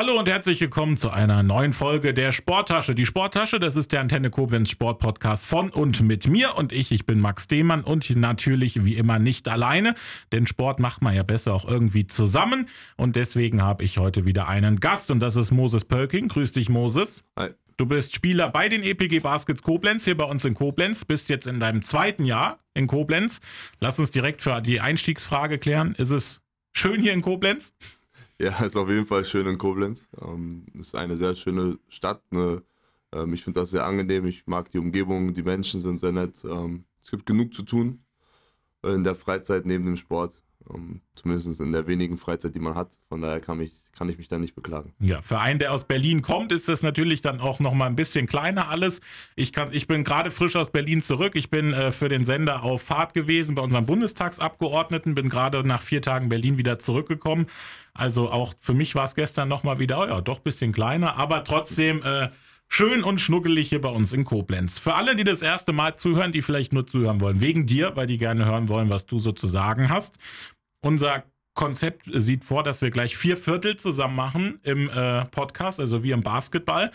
Hallo und herzlich willkommen zu einer neuen Folge der Sporttasche. Die Sporttasche, das ist der Antenne Koblenz Sportpodcast von und mit mir und ich. Ich bin Max Demann und natürlich wie immer nicht alleine, denn Sport macht man ja besser auch irgendwie zusammen. Und deswegen habe ich heute wieder einen Gast und das ist Moses Pölking. Grüß dich, Moses. Hi. Du bist Spieler bei den EPG Baskets Koblenz, hier bei uns in Koblenz, bist jetzt in deinem zweiten Jahr in Koblenz. Lass uns direkt für die Einstiegsfrage klären. Ist es schön hier in Koblenz? Ja, ist auf jeden Fall schön in Koblenz. Ähm, ist eine sehr schöne Stadt. Ne? Ähm, ich finde das sehr angenehm. Ich mag die Umgebung, die Menschen sind sehr nett. Ähm, es gibt genug zu tun in der Freizeit neben dem Sport. Ähm, zumindest in der wenigen Freizeit, die man hat. Von daher kann, mich, kann ich mich da nicht beklagen. Ja, für einen, der aus Berlin kommt, ist das natürlich dann auch nochmal ein bisschen kleiner alles. Ich, kann, ich bin gerade frisch aus Berlin zurück. Ich bin äh, für den Sender auf Fahrt gewesen bei unserem Bundestagsabgeordneten, bin gerade nach vier Tagen Berlin wieder zurückgekommen. Also auch für mich war es gestern nochmal wieder, oh ja, doch ein bisschen kleiner, aber trotzdem äh, schön und schnuckelig hier bei uns in Koblenz. Für alle, die das erste Mal zuhören, die vielleicht nur zuhören wollen, wegen dir, weil die gerne hören wollen, was du so zu sagen hast. Unser Konzept sieht vor, dass wir gleich vier Viertel zusammen machen im äh, Podcast, also wie im Basketball.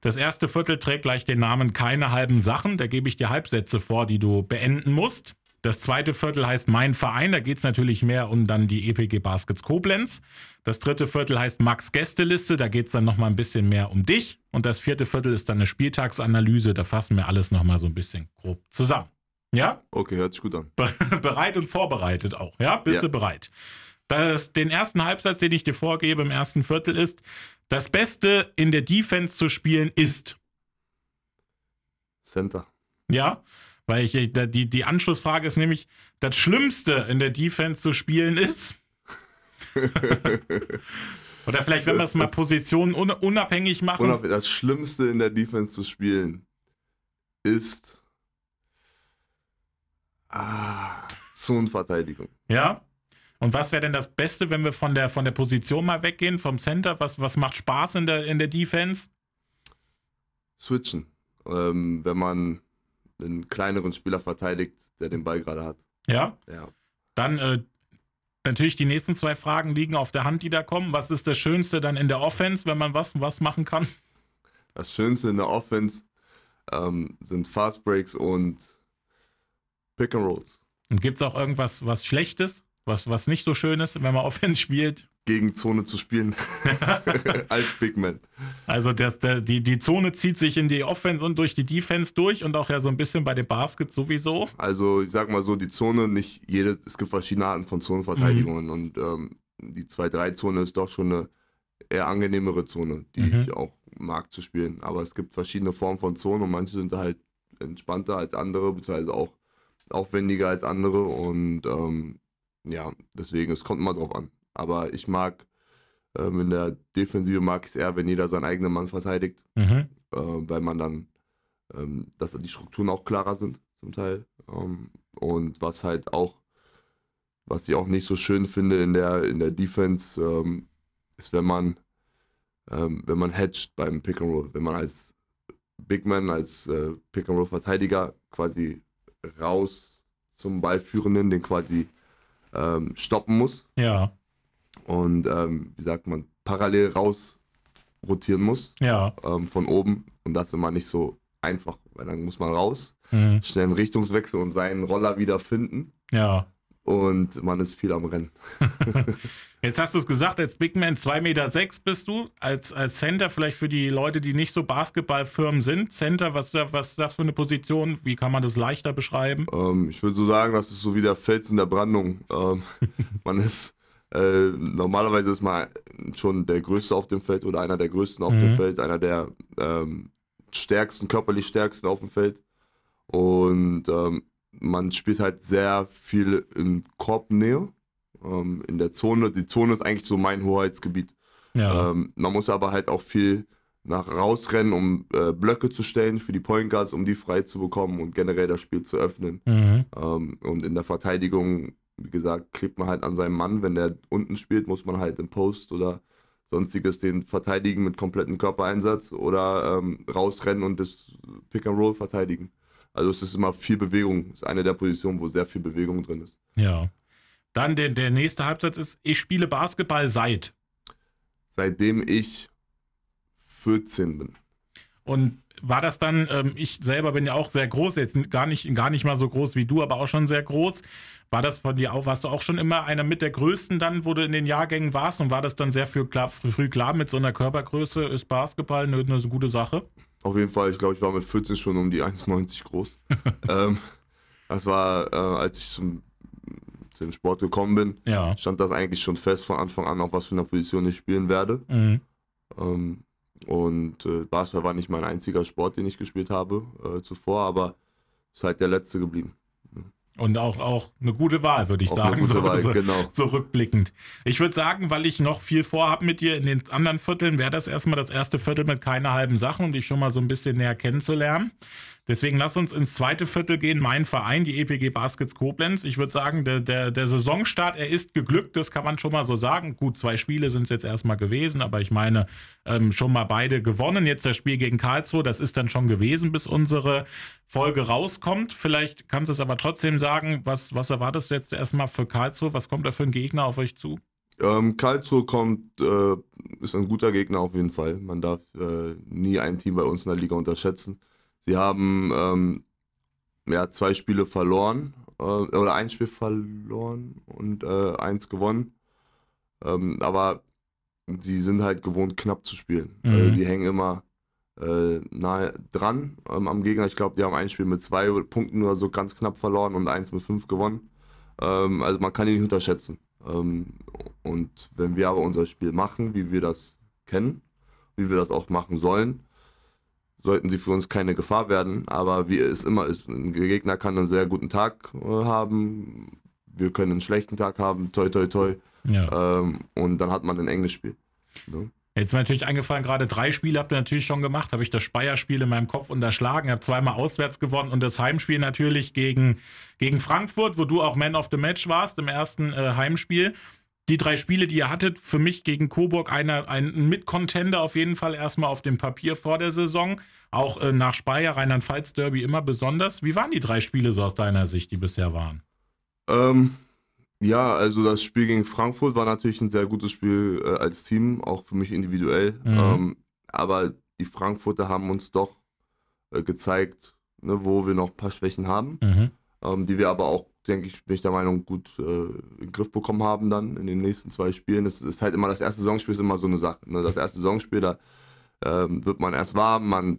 Das erste Viertel trägt gleich den Namen Keine halben Sachen. Da gebe ich dir Halbsätze vor, die du beenden musst. Das zweite Viertel heißt Mein Verein. Da geht es natürlich mehr um dann die EPG Baskets Koblenz. Das dritte Viertel heißt Max Gästeliste. Da geht es dann nochmal ein bisschen mehr um dich. Und das vierte Viertel ist dann eine Spieltagsanalyse. Da fassen wir alles nochmal so ein bisschen grob zusammen. Ja? Okay, hört sich gut an. bereit und vorbereitet auch. Ja? Bist ja. du bereit? Das, den ersten Halbsatz, den ich dir vorgebe im ersten Viertel ist, das Beste in der Defense zu spielen ist. Center. Ja, weil ich, die, die Anschlussfrage ist nämlich, das Schlimmste in der Defense zu spielen ist. Oder vielleicht, wenn wir es mal Positionen unabhängig machen. Das Schlimmste in der Defense zu spielen ist ah, Zonenverteidigung. Ja? Und was wäre denn das Beste, wenn wir von der, von der Position mal weggehen, vom Center? Was, was macht Spaß in der, in der Defense? Switchen. Ähm, wenn man einen kleineren Spieler verteidigt, der den Ball gerade hat. Ja? Ja. Dann äh, natürlich die nächsten zwei Fragen liegen auf der Hand, die da kommen. Was ist das Schönste dann in der Offense, wenn man was, was machen kann? Das Schönste in der Offense ähm, sind Fast Breaks und Pick and Rolls. Und gibt es auch irgendwas was Schlechtes? Was, was nicht so schön ist, wenn man Offense spielt. Gegen Zone zu spielen. Als Big Man. Also das, der, die, die Zone zieht sich in die Offense und durch die Defense durch und auch ja so ein bisschen bei dem Basket sowieso. Also ich sag mal so, die Zone, nicht jede, es gibt verschiedene Arten von Zonenverteidigungen mhm. und ähm, die 2-3-Zone ist doch schon eine eher angenehmere Zone, die mhm. ich auch mag zu spielen. Aber es gibt verschiedene Formen von Zonen und manche sind halt entspannter als andere, beziehungsweise auch aufwendiger als andere und ähm, ja, deswegen, es kommt immer drauf an. Aber ich mag, ähm, in der Defensive mag ich es eher, wenn jeder seinen eigenen Mann verteidigt, mhm. äh, weil man dann, ähm, dass die Strukturen auch klarer sind zum Teil. Ähm, und was halt auch, was ich auch nicht so schön finde in der, in der Defense, ähm, ist, wenn man, ähm, wenn man hedgt beim Pick and Roll, wenn man als Big Man, als äh, Pick and Roll Verteidiger quasi raus zum Ballführenden, den quasi ähm, stoppen muss. Ja. Und ähm, wie sagt man, parallel raus rotieren muss. Ja. Ähm, von oben. Und das ist immer nicht so einfach, weil dann muss man raus, mhm. schnell einen Richtungswechsel und seinen Roller wieder finden. Ja. Und man ist viel am Rennen. Jetzt hast du es gesagt, als Big Man 2,6 Meter sechs bist du, als, als Center, vielleicht für die Leute, die nicht so Basketballfirmen sind. Center, was, was ist das für eine Position? Wie kann man das leichter beschreiben? Ähm, ich würde so sagen, das ist so wie der Fels in der Brandung. Ähm, man ist, äh, normalerweise ist man schon der Größte auf dem Feld oder einer der Größten auf mhm. dem Feld, einer der ähm, stärksten, körperlich stärksten auf dem Feld. Und ähm, man spielt halt sehr viel in Korbnähe ähm, in der Zone. Die Zone ist eigentlich so mein Hoheitsgebiet. Ja. Ähm, man muss aber halt auch viel nach rausrennen, um äh, Blöcke zu stellen für die Point Guards, um die frei zu bekommen und generell das Spiel zu öffnen. Mhm. Ähm, und in der Verteidigung, wie gesagt, klebt man halt an seinem Mann. Wenn der unten spielt, muss man halt im Post oder sonstiges den verteidigen mit komplettem Körpereinsatz oder ähm, rausrennen und das Pick and Roll verteidigen. Also es ist immer viel Bewegung. Es ist eine der Positionen, wo sehr viel Bewegung drin ist. Ja. Dann der, der nächste Halbsatz ist, ich spiele Basketball seit. seitdem ich 14 bin. Und war das dann, ähm, ich selber bin ja auch sehr groß, jetzt gar nicht, gar nicht mal so groß wie du, aber auch schon sehr groß. War das von dir auch, warst du auch schon immer einer mit der Größten dann, wo du in den Jahrgängen warst und war das dann sehr früh klar, früh klar mit so einer Körpergröße, ist Basketball eine, eine gute Sache? Auf jeden Fall, ich glaube, ich war mit 14 schon um die 1,90 groß. ähm, das war, äh, als ich zum, zum Sport gekommen bin, ja. stand das eigentlich schon fest von Anfang an, auf was für eine Position ich spielen werde. Mhm. Ähm, und äh, Basketball war nicht mein einziger Sport, den ich gespielt habe äh, zuvor, aber ist halt der letzte geblieben. Und auch, auch eine gute Wahl, würde ich auch sagen, so, Wahl, so, genau. so, rückblickend. Ich würde sagen, weil ich noch viel vorhabe mit dir in den anderen Vierteln, wäre das erstmal das erste Viertel mit keine halben Sachen und dich schon mal so ein bisschen näher kennenzulernen. Deswegen lass uns ins zweite Viertel gehen. Mein Verein, die EPG Baskets Koblenz. Ich würde sagen, der, der, der Saisonstart, er ist geglückt, das kann man schon mal so sagen. Gut, zwei Spiele sind es jetzt erstmal gewesen, aber ich meine, ähm, schon mal beide gewonnen. Jetzt das Spiel gegen Karlsruhe, das ist dann schon gewesen, bis unsere Folge rauskommt. Vielleicht kannst du es aber trotzdem sagen, was, was erwartest du jetzt erstmal für Karlsruhe? Was kommt da für ein Gegner auf euch zu? Ähm, Karlsruhe kommt, äh, ist ein guter Gegner auf jeden Fall. Man darf äh, nie ein Team bei uns in der Liga unterschätzen. Sie haben ähm, ja, zwei Spiele verloren äh, oder ein Spiel verloren und äh, eins gewonnen. Ähm, aber sie sind halt gewohnt, knapp zu spielen. Mhm. Äh, die hängen immer äh, nahe dran ähm, am Gegner. Ich glaube, die haben ein Spiel mit zwei Punkten oder so ganz knapp verloren und eins mit fünf gewonnen. Ähm, also man kann ihn nicht unterschätzen. Ähm, und wenn wir aber unser Spiel machen, wie wir das kennen, wie wir das auch machen sollen, sollten sie für uns keine Gefahr werden. Aber wie es immer ist, ein Gegner kann einen sehr guten Tag äh, haben, wir können einen schlechten Tag haben, toi toi toi. Ja. Ähm, und dann hat man ein enges Spiel. Ne? Jetzt ist mir natürlich eingefallen, gerade drei Spiele habt ihr natürlich schon gemacht. Habe ich das Speyer-Spiel in meinem Kopf unterschlagen. Habe zweimal auswärts gewonnen und das Heimspiel natürlich gegen, gegen Frankfurt, wo du auch Man of the Match warst im ersten äh, Heimspiel die drei Spiele, die ihr hattet, für mich gegen Coburg einer, ein Mitcontender auf jeden Fall erstmal auf dem Papier vor der Saison. Auch äh, nach Speyer, Rheinland-Pfalz-Derby immer besonders. Wie waren die drei Spiele so aus deiner Sicht, die bisher waren? Ähm, ja, also das Spiel gegen Frankfurt war natürlich ein sehr gutes Spiel äh, als Team, auch für mich individuell. Mhm. Ähm, aber die Frankfurter haben uns doch äh, gezeigt, ne, wo wir noch ein paar Schwächen haben, mhm. ähm, die wir aber auch denke ich, bin ich der Meinung, gut äh, in den Griff bekommen haben dann in den nächsten zwei Spielen. Es ist halt immer, das erste Saisonspiel ist immer so eine Sache. Ne? Das erste Saisonspiel, da ähm, wird man erst warm, man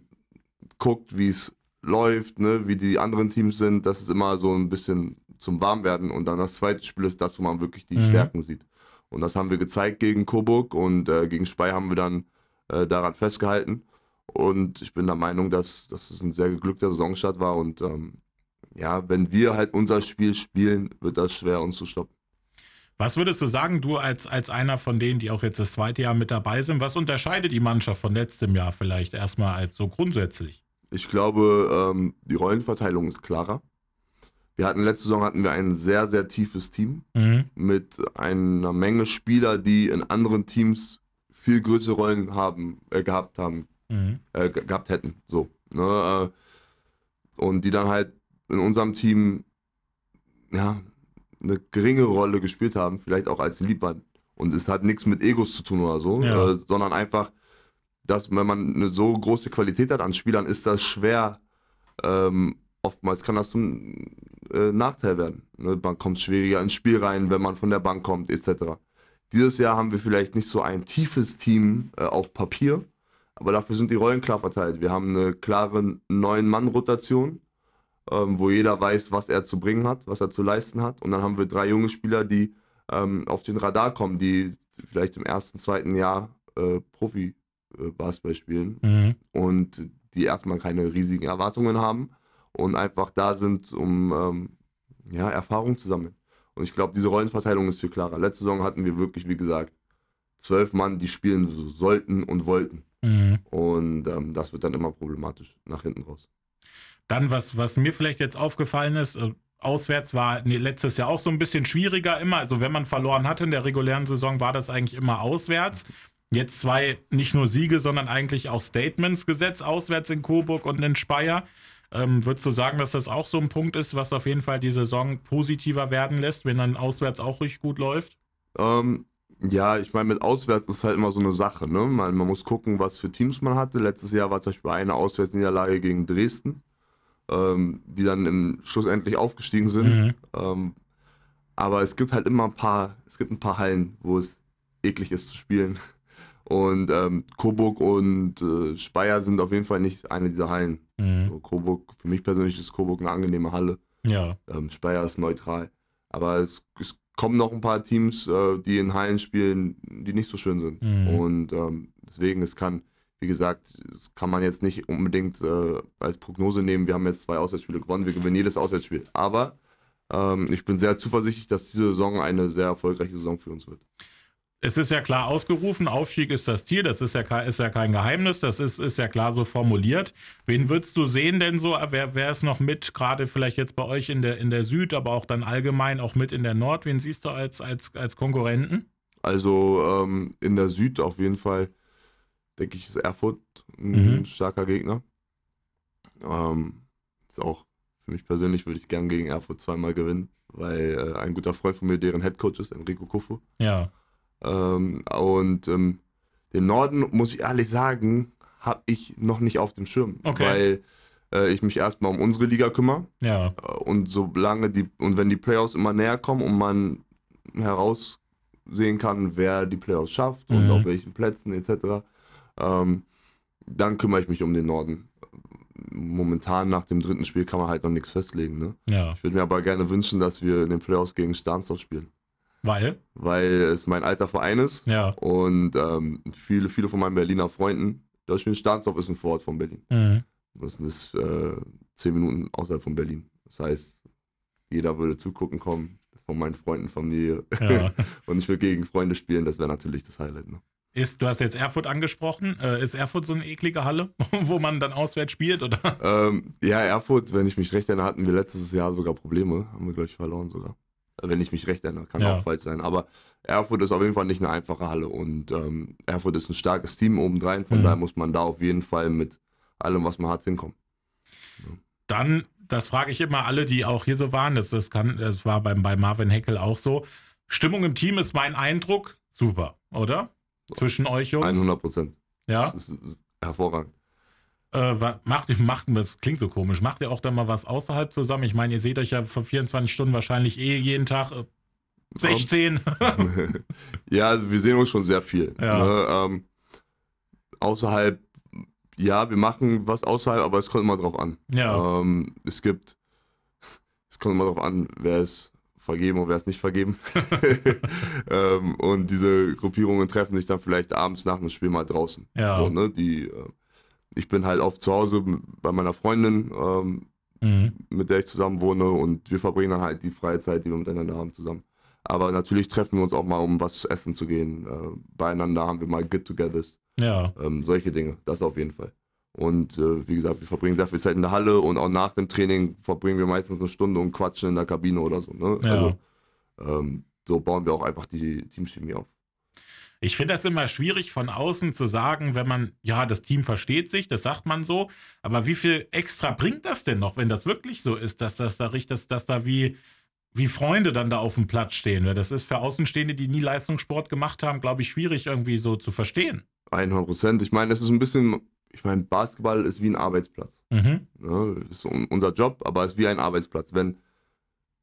guckt, wie es läuft, ne? wie die anderen Teams sind. Das ist immer so ein bisschen zum Warmwerden. Und dann das zweite Spiel ist das, wo man wirklich die mhm. Stärken sieht. Und das haben wir gezeigt gegen Coburg und äh, gegen Spey haben wir dann äh, daran festgehalten. Und ich bin der Meinung, dass, dass es ein sehr geglückter Saisonstart war und ähm, ja, wenn wir halt unser Spiel spielen, wird das schwer, uns zu stoppen. Was würdest du sagen, du als, als einer von denen, die auch jetzt das zweite Jahr mit dabei sind, was unterscheidet die Mannschaft von letztem Jahr vielleicht erstmal als so grundsätzlich? Ich glaube, ähm, die Rollenverteilung ist klarer. Wir hatten letzte Saison hatten wir ein sehr, sehr tiefes Team mhm. mit einer Menge Spieler, die in anderen Teams viel größere Rollen haben, äh, gehabt haben, mhm. äh, gehabt hätten. So. Ne? Äh, und die dann halt in unserem Team ja, eine geringe Rolle gespielt haben, vielleicht auch als Liebmann. Und es hat nichts mit Egos zu tun oder so, ja. äh, sondern einfach, dass wenn man eine so große Qualität hat an Spielern, ist das schwer. Ähm, oftmals kann das zum äh, Nachteil werden. Ne? Man kommt schwieriger ins Spiel rein, wenn man von der Bank kommt, etc. Dieses Jahr haben wir vielleicht nicht so ein tiefes Team äh, auf Papier, aber dafür sind die Rollen klar verteilt. Wir haben eine klare Neun-Mann-Rotation ähm, wo jeder weiß, was er zu bringen hat, was er zu leisten hat. Und dann haben wir drei junge Spieler, die ähm, auf den Radar kommen, die vielleicht im ersten, zweiten Jahr äh, Profi-Basketball äh, spielen mhm. und die erstmal keine riesigen Erwartungen haben und einfach da sind, um ähm, ja, Erfahrung zu sammeln. Und ich glaube, diese Rollenverteilung ist viel klarer. Letzte Saison hatten wir wirklich, wie gesagt, zwölf Mann, die spielen sollten und wollten. Mhm. Und ähm, das wird dann immer problematisch nach hinten raus. Dann, was, was mir vielleicht jetzt aufgefallen ist, äh, auswärts war nee, letztes Jahr auch so ein bisschen schwieriger immer. Also wenn man verloren hatte in der regulären Saison, war das eigentlich immer auswärts. Jetzt zwei nicht nur Siege, sondern eigentlich auch Statements gesetzt, auswärts in Coburg und in Speyer. Ähm, würdest du sagen, dass das auch so ein Punkt ist, was auf jeden Fall die Saison positiver werden lässt, wenn dann auswärts auch richtig gut läuft? Ähm, Ja, ich meine, mit Auswärts ist halt immer so eine Sache. Ne? Man, man muss gucken, was für Teams man hatte. Letztes Jahr war zum Beispiel eine Auswärtsniederlage gegen Dresden, ähm, die dann im schlussendlich aufgestiegen sind. Mhm. Ähm, aber es gibt halt immer ein paar, es gibt ein paar Hallen, wo es eklig ist zu spielen. Und ähm, Coburg und äh, Speyer sind auf jeden Fall nicht eine dieser Hallen. Mhm. So, Coburg, für mich persönlich ist Coburg eine angenehme Halle. Ja. Ähm, Speyer ist neutral. Aber es, es kommen noch ein paar Teams, äh, die in Hallen spielen, die nicht so schön sind. Mhm. Und ähm, deswegen, es kann, wie gesagt, das kann man jetzt nicht unbedingt äh, als Prognose nehmen. Wir haben jetzt zwei Auswärtsspiele gewonnen, wir gewinnen jedes Auswärtsspiel. Aber ähm, ich bin sehr zuversichtlich, dass diese Saison eine sehr erfolgreiche Saison für uns wird. Es ist ja klar ausgerufen, Aufstieg ist das Ziel, das ist ja, kein- ist ja kein Geheimnis, das ist, ist ja klar so formuliert. Wen würdest du sehen denn so? Wer, wer ist noch mit, gerade vielleicht jetzt bei euch in der, in der Süd, aber auch dann allgemein auch mit in der Nord? Wen siehst du als, als, als Konkurrenten? Also ähm, in der Süd auf jeden Fall, denke ich, ist Erfurt ein Mhm. starker Gegner. Ähm, ist auch für mich persönlich würde ich gern gegen Erfurt zweimal gewinnen, weil äh, ein guter Freund von mir, deren Headcoach ist, Enrico Kufu. Ja. Ähm, und ähm, den Norden, muss ich ehrlich sagen, habe ich noch nicht auf dem Schirm, Okay. weil äh, ich mich erstmal um unsere Liga kümmere. Ja. Äh, Und solange die, und wenn die Playoffs immer näher kommen und man heraussehen kann, wer die Playoffs schafft und Mhm. auf welchen Plätzen etc., ähm, dann kümmere ich mich um den Norden. Momentan nach dem dritten Spiel kann man halt noch nichts festlegen. Ne? Ja. Ich würde mir aber gerne wünschen, dass wir in den Playoffs gegen Starnsdorf spielen, Weil? weil es mein alter Verein ist Ja. und ähm, viele, viele von meinen Berliner Freunden, da spielen Starnsdorf ist ein Vorort von Berlin. Mhm. Das ist äh, zehn Minuten außerhalb von Berlin. Das heißt, jeder würde zugucken kommen, von meinen Freunden, Familie. Ja. Und ich will gegen Freunde spielen, das wäre natürlich das Highlight. Ne? Ist, du hast jetzt Erfurt angesprochen. Äh, ist Erfurt so eine eklige Halle, wo man dann auswärts spielt, oder? Ähm, ja, Erfurt, wenn ich mich recht erinnere, hatten wir letztes Jahr sogar Probleme. Haben wir, glaube ich, verloren sogar. Äh, Wenn ich mich recht erinnere, kann Ja. auch falsch sein. Aber Erfurt ist auf jeden Fall nicht eine einfache Halle. Und ähm, Erfurt ist ein starkes Team obendrein. Von Mhm. daher muss man da auf jeden Fall mit allem, was man hat, hinkommen. Dann, das frage ich immer alle, die auch hier so waren, das, das, kann, das war beim, bei Marvin Heckel auch so. Stimmung im Team ist mein Eindruck. Super, oder? Zwischen euch Jungs. 100 Prozent. Ja. Das ist, ist hervorragend. Äh, macht, macht, das klingt so komisch. Macht ihr auch dann mal was außerhalb zusammen? Ich meine, ihr seht euch ja vor 24 Stunden wahrscheinlich eh jeden Tag äh, 16. ja, also wir sehen uns schon sehr viel. Ja. Ne? Ähm, außerhalb, ja, wir machen was außerhalb, aber es kommt immer drauf an. ja. Ähm, es gibt, es kommt immer drauf an, wer ist vergeben und wer ist nicht vergeben. ähm, und diese Gruppierungen treffen sich dann vielleicht abends nach dem Spiel mal draußen. Ja. So, ne? Die, äh, ich bin halt oft zu Hause bei meiner Freundin, ähm, Mhm. mit der ich zusammen wohne und wir verbringen dann halt die freie Zeit, die wir miteinander haben, zusammen. Aber natürlich treffen wir uns auch mal, um was zu essen zu gehen. Äh, beieinander haben wir mal Get-togethers, ja. ähm, solche Dinge, das auf jeden Fall. Und äh, wie gesagt, wir verbringen sehr viel Zeit in der Halle und auch nach dem Training verbringen wir meistens eine Stunde und quatschen in der Kabine oder so. Ne? Ja. Also, ähm, so bauen wir auch einfach die Teamchemie auf. Ich finde das immer schwierig von außen zu sagen, wenn man, ja, das Team versteht sich, das sagt man so, aber wie viel extra bringt das denn noch, wenn das wirklich so ist, dass das da richtig, dass, dass da wie, wie Freunde dann da auf dem Platz stehen? Weil das ist für Außenstehende, die nie Leistungssport gemacht haben, glaube ich, schwierig irgendwie so zu verstehen. 100 Prozent. Ich meine, es ist ein bisschen, ich meine, Basketball ist wie ein Arbeitsplatz. Mhm. Ne? Das ist un- unser Job, aber es ist wie ein Arbeitsplatz. Wenn,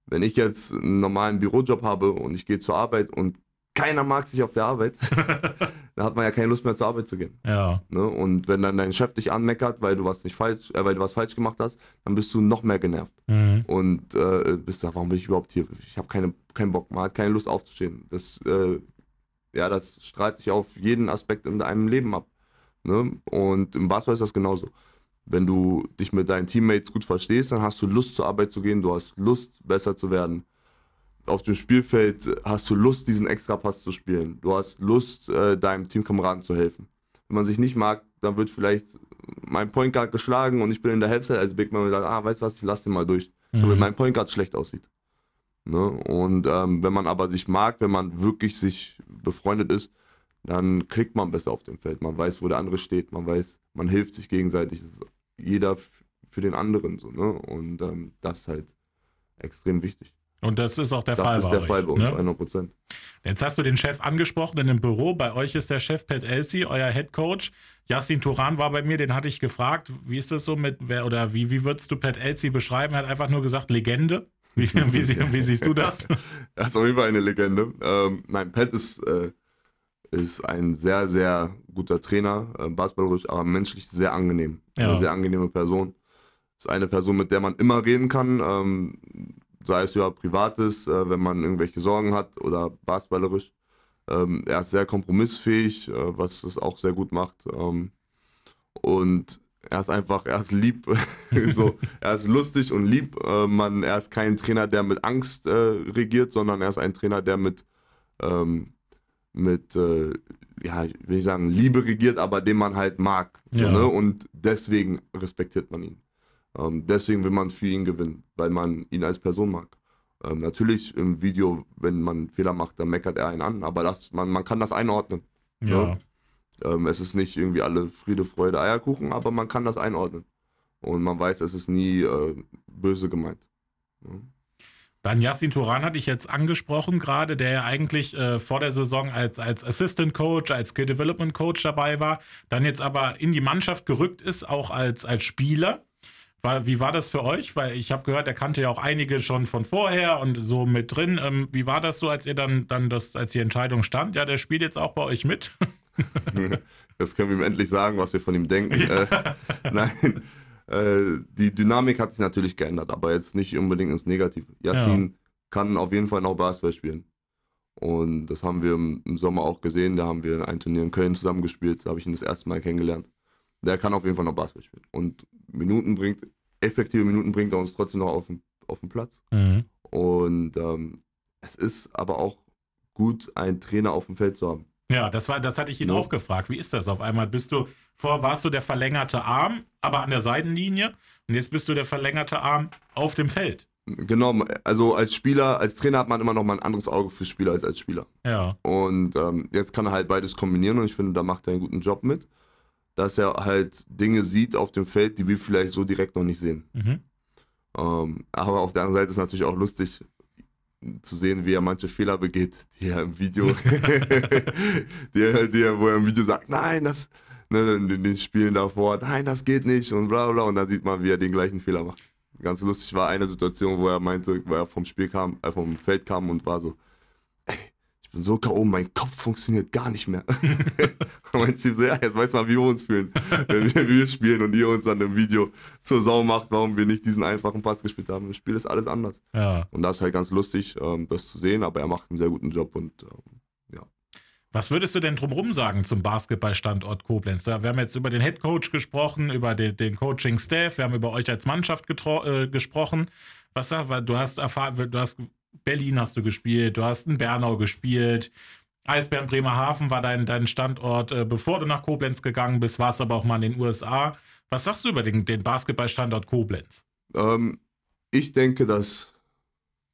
wenn ich jetzt einen normalen Bürojob habe und ich gehe zur Arbeit und keiner mag sich auf der Arbeit, dann hat man ja keine Lust mehr zur Arbeit zu gehen. Ja, Ne? Und wenn dann dein Chef dich anmeckert, weil du was nicht falsch, äh, weil du was falsch gemacht hast, dann bist du noch mehr genervt. mhm. Und äh, bist du, warum bin ich überhaupt hier? Ich habe keine, keinen Bock, man hat keine Lust aufzustehen. Das, äh, ja, das strahlt sich auf jeden Aspekt in deinem Leben ab. Ne? Und im Basketball ist das genauso. Wenn du dich mit deinen Teammates gut verstehst, dann hast du Lust zur Arbeit zu gehen, du hast Lust, besser zu werden. Auf dem Spielfeld hast du Lust, diesen Extrapass zu spielen. Du hast Lust, äh, deinem Teamkameraden zu helfen. Wenn man sich nicht mag, dann wird vielleicht mein Point Guard geschlagen und ich bin in der Halbzeit als Big Man und sage, ah, weißt du was, ich lass den mal durch damit Mhm. mein Point Guard schlecht aussieht. Ne? Und ähm, wenn man aber sich mag, wenn man wirklich sich befreundet ist, dann klickt man besser auf dem Feld. Man weiß, wo der andere steht, man weiß, man hilft sich gegenseitig. Ist jeder für den anderen so, ne? Und ähm, das ist halt extrem wichtig. Und das ist auch der das Fall ist bei der euch. Fall bei uns, ne? 100 Prozent. Jetzt hast du den Chef angesprochen in dem Büro. Bei euch ist der Chef Pat Elsie, euer Head Coach. Yassin Turan war bei mir, den hatte ich gefragt, wie ist das so mit, wer oder wie, wie würdest du Pat Elsie beschreiben? Er hat einfach nur gesagt, Legende. Wie, wie, sie- wie siehst du das? Er ist auf jeden Fall eine Legende. Ähm, nein, Pat ist, äh, ist ein sehr, sehr guter Trainer, äh, basketballerisch, aber menschlich sehr angenehm. Ja. Eine sehr angenehme Person. Ist eine Person, mit der man immer reden kann, ähm, sei es über Privates, äh, wenn man irgendwelche Sorgen hat oder basketballerisch. Ähm, er ist sehr kompromissfähig, äh, was es auch sehr gut macht. Ähm, und er ist einfach, er ist lieb, so, er ist lustig und lieb. Äh, man, er ist kein Trainer, der mit Angst äh, regiert, sondern er ist ein Trainer, der mit, ähm, mit äh, ja, ich will nicht sagen Liebe regiert, aber den man halt mag. So, Ja. ne? Und deswegen respektiert man ihn. Ähm, deswegen will man für ihn gewinnen, weil man ihn als Person mag. Ähm, natürlich im Video, wenn man Fehler macht, dann meckert er einen an, aber das, man, man kann das einordnen. Ja. Ähm, es ist nicht irgendwie alle Friede, Freude, Eierkuchen, aber man kann das einordnen. Und man weiß, es ist nie äh, böse gemeint. Ja. Dann Yassin Turan hatte ich jetzt angesprochen gerade, der ja eigentlich äh, vor der Saison als, als Assistant Coach, als Skill Development Coach dabei war, dann jetzt aber in die Mannschaft gerückt ist, auch als, als Spieler. War, wie war das für euch? Weil ich habe gehört, er kannte ja auch einige schon von vorher und so mit drin. Ähm, wie war das so, als ihr dann, dann das, als die Entscheidung stand? Ja, der spielt jetzt auch bei euch mit. Jetzt können wir ihm endlich sagen, was wir von ihm denken. Äh, nein, äh, die Dynamik hat sich natürlich geändert, aber jetzt nicht unbedingt ins Negative. Yassin kann auf jeden Fall noch Basketball spielen. Und das haben wir im, im Sommer auch gesehen. Da haben wir ein Turnier in Köln zusammen gespielt. Da habe ich ihn das erste Mal kennengelernt. Der kann auf jeden Fall noch Basketball spielen. Und Minuten bringt, effektive Minuten bringt er uns trotzdem noch auf den, auf den Platz. Und ähm, es ist aber auch gut, einen Trainer auf dem Feld zu haben. Ja, das war, das hatte ich ihn Ja. auch gefragt. Wie ist das auf einmal? Bist du, vor warst du der verlängerte Arm, aber an der Seitenlinie und jetzt bist du der verlängerte Arm auf dem Feld. Genau, also als Spieler, als Trainer hat man immer noch mal ein anderes Auge für Spieler als als Spieler. Ja, Und ähm, jetzt kann er halt beides kombinieren und ich finde, da macht er einen guten Job mit, dass er halt Dinge sieht auf dem Feld, die wir vielleicht so direkt noch nicht sehen. mhm. Ähm, aber auf der anderen Seite ist es natürlich auch lustig zu sehen, wie er manche Fehler begeht, die er im Video, die er, die er, wo er im Video sagt, nein, das, ne, in den- Spielen davor, nein, das geht nicht und bla bla und dann sieht man, wie er den gleichen Fehler macht. Ganz lustig war eine Situation, wo er meinte, wo er vom Spiel kam, äh, vom Feld kam und war so, ey, ich bin so K.O., mein Kopf funktioniert gar nicht mehr. und mein Team so, ja, jetzt weiß mal, wie wir uns fühlen, wenn wir, wir spielen und ihr uns dann im Video zur Sau macht, warum wir nicht diesen einfachen Pass gespielt haben. Im Spiel ist alles anders. ja. Und das ist halt ganz lustig, ähm, das zu sehen, aber er macht einen sehr guten Job und ähm, Was würdest du denn drumherum sagen zum Basketballstandort Koblenz? Da- Wir haben jetzt über den Head Coach gesprochen, über den, den Coaching-Staff, wir haben über euch als Mannschaft äh, gesprochen. Was sag, du hast erfahren, du hast Berlin hast du gespielt, du hast in Bernau gespielt. Eisbären Bremerhaven war dein, dein Standort, äh, bevor du nach Koblenz gegangen bist, warst aber auch mal in den USA. Was sagst du über den, den Basketballstandort Koblenz? ähm, ich denke, dass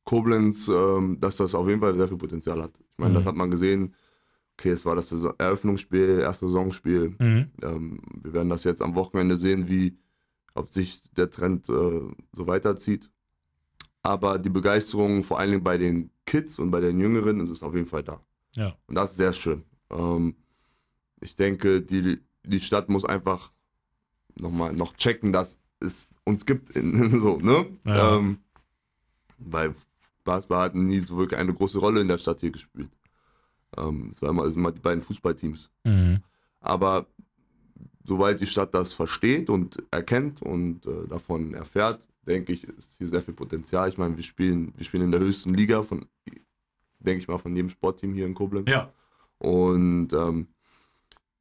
Koblenz, ähm, dass das auf jeden Fall sehr viel Potenzial hat. Ich meine, Mhm. das hat man gesehen. Okay, es war das Saison Eröffnungsspiel, erste Saisonspiel. Mhm. Ähm, wir werden das jetzt am Wochenende sehen, wie, ob sich der Trend äh, so weiterzieht. Aber die Begeisterung, vor allen Dingen bei den Kids und bei den Jüngeren, ist es auf jeden Fall da. Ja. Und das ist sehr schön. Ähm, ich denke, die, die Stadt muss einfach nochmal noch checken, dass es uns gibt. In, so, ne? Ja. Ähm, weil Basketball hat nie so wirklich eine große Rolle in der Stadt hier gespielt. Ähm, es waren immer die beiden Fußballteams. Mhm. Aber sobald die Stadt das versteht und erkennt und äh, davon erfährt, denke ich, ist hier sehr viel Potenzial. Ich meine, wir spielen, wir spielen in der höchsten Liga von, denke ich mal, von jedem Sportteam hier in Koblenz. Ja. Und ähm,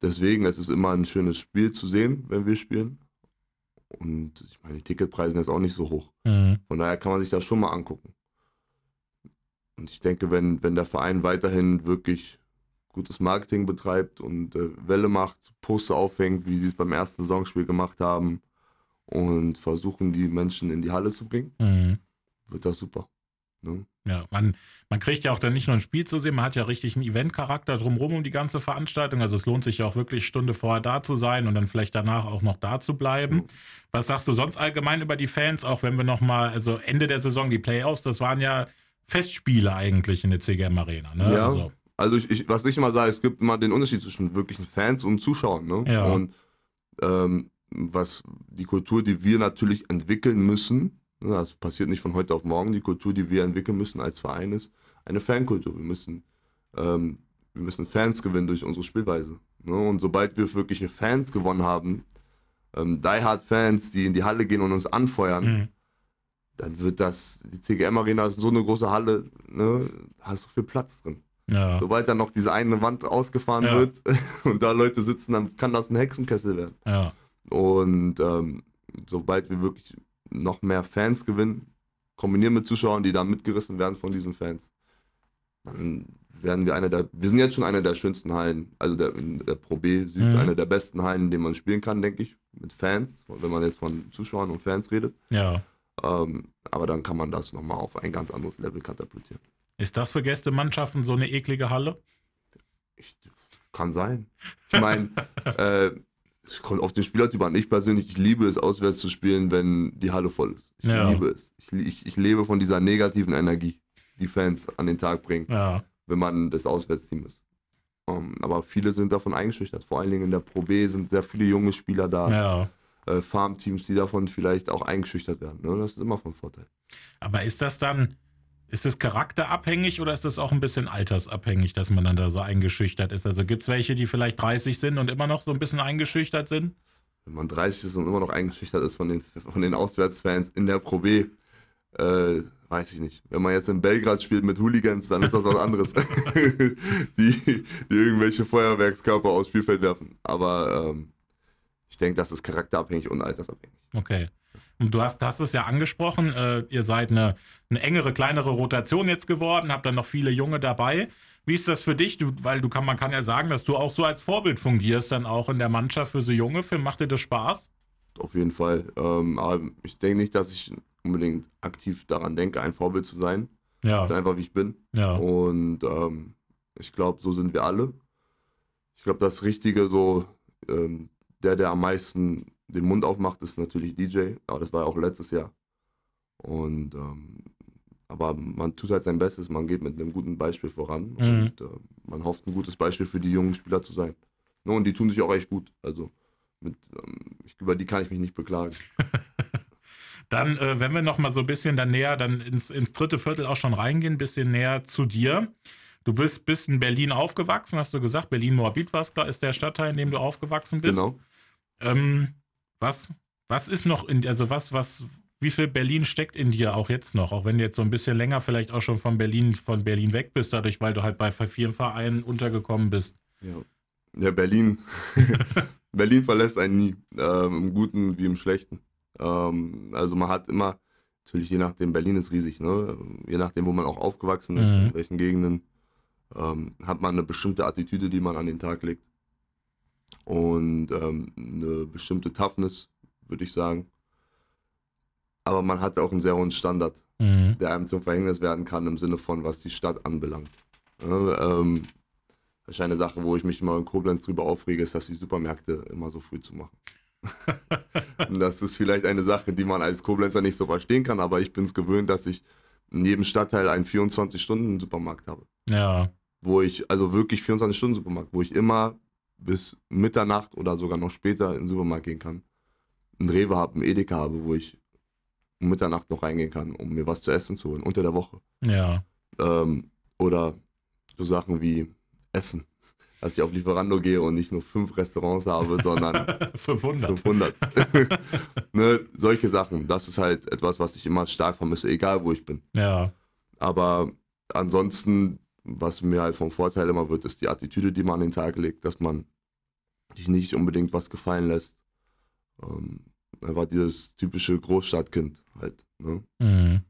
deswegen, es ist immer ein schönes Spiel zu sehen, wenn wir spielen. Und ich meine, die Ticketpreise sind jetzt auch nicht so hoch. Mhm. Von daher kann man sich das schon mal angucken. Und ich denke, wenn, wenn der Verein weiterhin wirklich gutes Marketing betreibt und äh, Welle macht, Poster aufhängt, wie sie es beim ersten Saisonspiel gemacht haben und versuchen, die Menschen in die Halle zu bringen, Mhm. wird das super. Ne? Ja, man, man kriegt ja auch dann nicht nur ein Spiel zu sehen, man hat ja richtig einen Eventcharakter drumherum um die ganze Veranstaltung. Also es lohnt sich ja auch wirklich Stunde vorher da zu sein und dann vielleicht danach auch noch da zu bleiben. Ja. Was sagst du sonst allgemein über die Fans, auch wenn wir nochmal, also Ende der Saison, die Playoffs, das waren ja Festspiele eigentlich in der CGM Arena. Ne? Ja. Also, also ich, ich, was ich immer sage, es gibt immer den Unterschied zwischen wirklichen Fans und Zuschauern. Ne? Ja. Und ähm, was die Kultur, die wir natürlich entwickeln müssen, ne, das passiert nicht von heute auf morgen, die Kultur, die wir entwickeln müssen als Verein ist eine Fankultur. Wir müssen, ähm, wir müssen Fans gewinnen durch unsere Spielweise. Ne? Und sobald wir wirkliche Fans gewonnen haben, ähm, Die Hard Fans, die in die Halle gehen und uns anfeuern, Mhm. Dann wird das, die CGM Arena ist so eine große Halle, ne, hast du viel Platz drin. Ja. Sobald dann noch diese eine Wand ausgefahren Ja. wird und da Leute sitzen, dann kann das ein Hexenkessel werden. Ja. Und ähm, sobald wir wirklich noch mehr Fans gewinnen, kombinieren mit Zuschauern, die da mitgerissen werden von diesen Fans, dann werden wir einer der, wir sind jetzt schon einer der schönsten Hallen, also der, in der Pro B Süd, Mhm. einer der besten Hallen, in denen man spielen kann, denke ich, mit Fans, wenn man jetzt von Zuschauern und Fans redet. ja. Ähm, aber dann kann man das nochmal auf ein ganz anderes Level katapultieren. Ist das für Gästemannschaften so eine eklige Halle? Ich, kann sein. Ich meine, äh, es kommt auf den Spielertyp an. Ich persönlich, ich liebe es, auswärts zu spielen, wenn die Halle voll ist. Ich Ja. liebe es. Ich, ich, ich lebe von dieser negativen Energie, die Fans an den Tag bringen, Ja. wenn man das Auswärtsteam ist. Ähm, aber viele sind davon eingeschüchtert. Vor allen Dingen in der Pro B sind sehr viele junge Spieler da, Ja. Äh, Farmteams, die davon vielleicht auch eingeschüchtert werden. Ne? Das ist immer von Vorteil. Aber ist das dann, ist das charakterabhängig oder ist das auch ein bisschen altersabhängig, dass man dann da so eingeschüchtert ist? Also gibt es welche, die vielleicht 30 sind und immer noch so ein bisschen eingeschüchtert sind? Wenn man 30 ist und immer noch eingeschüchtert ist von den, von den Auswärtsfans in der Pro B, äh, weiß ich nicht. Wenn man jetzt in Belgrad spielt mit Hooligans, dann ist das was anderes. die, die irgendwelche Feuerwerkskörper aufs Spielfeld werfen. Aber ähm, ich denke, das ist charakterabhängig und altersabhängig. Okay. Und du hast, hast es ja angesprochen, äh, ihr seid eine, eine engere, kleinere Rotation jetzt geworden, habt dann noch viele Junge dabei. Wie ist das für dich? Du, weil du kann, man kann ja sagen, dass du auch so als Vorbild fungierst, dann auch in der Mannschaft für so Junge. Für, macht dir das Spaß? Auf jeden Fall. Ähm, aber ich denke nicht, dass ich unbedingt aktiv daran denke, ein Vorbild zu sein. Ich bin Ja, einfach wie ich bin. ja, Und ähm, ich glaube, so sind wir alle. Ich glaube, das Richtige, so ähm, der, der am meisten den Mund aufmacht, ist natürlich DJ. Aber das war ja auch letztes Jahr. Und ähm, aber man tut halt sein Bestes, man geht mit einem guten Beispiel voran Mhm. und äh, man hofft, ein gutes Beispiel für die jungen Spieler zu sein. Ne, und die tun sich auch echt gut. Also mit, ähm, ich, über die kann ich mich nicht beklagen. Dann, äh, wenn wir noch mal so ein bisschen dann näher dann ins, ins dritte Viertel auch schon reingehen, ein bisschen näher zu dir. Du bist, bist in Berlin aufgewachsen, hast du gesagt. Berlin-Moabit war's, da ist der Stadtteil, in dem du aufgewachsen bist. Genau. Ähm, was, was ist noch in, also was, was, wie viel Berlin steckt in dir auch jetzt noch? Auch wenn du jetzt so ein bisschen länger vielleicht auch schon von Berlin, von Berlin weg bist, dadurch, weil du halt bei vielen Vereinen untergekommen bist. Ja, ja Berlin. Berlin verlässt einen nie, ähm, im Guten wie im Schlechten. Ähm, also man hat immer, natürlich je nachdem, Berlin ist riesig, ne? je nachdem, wo man auch aufgewachsen ist, Mhm. in welchen Gegenden, ähm, hat man eine bestimmte Attitüde, die man an den Tag legt. Und ähm, eine bestimmte Toughness, würde ich sagen. Aber man hat auch einen sehr hohen Standard Mhm. der einem zum Verhängnis werden kann im Sinne von, was die Stadt anbelangt. Ja, ähm, eine Sache, wo ich mich immer in Koblenz drüber aufrege, ist, dass die Supermärkte immer so früh zu machen. Und das ist vielleicht eine Sache, die man als Koblenzer nicht so verstehen kann, aber ich bin es gewöhnt, dass ich in jedem Stadtteil einen 24-Stunden-Supermarkt habe. Ja, Wo ich, also wirklich 24-Stunden-Supermarkt, wo ich immer bis Mitternacht oder sogar noch später in den Supermarkt gehen kann. Ein Rewe habe, ein Edeka habe, wo ich um Mitternacht noch reingehen kann, um mir was zu essen zu holen, unter der Woche. ja, Ähm, oder so Sachen wie Essen. Dass ich auf Lieferando gehe und nicht nur fünf Restaurants habe, sondern 500. 500. ne, solche Sachen. Das ist halt etwas, was ich immer stark vermisse, egal wo ich bin. Ja, Aber ansonsten, was mir halt vom Vorteil immer wird, ist die Attitüde, die man an den Tag legt, dass man sich nicht unbedingt was gefallen lässt. Ähm, einfach dieses typische Großstadtkind halt. Ne? mhm.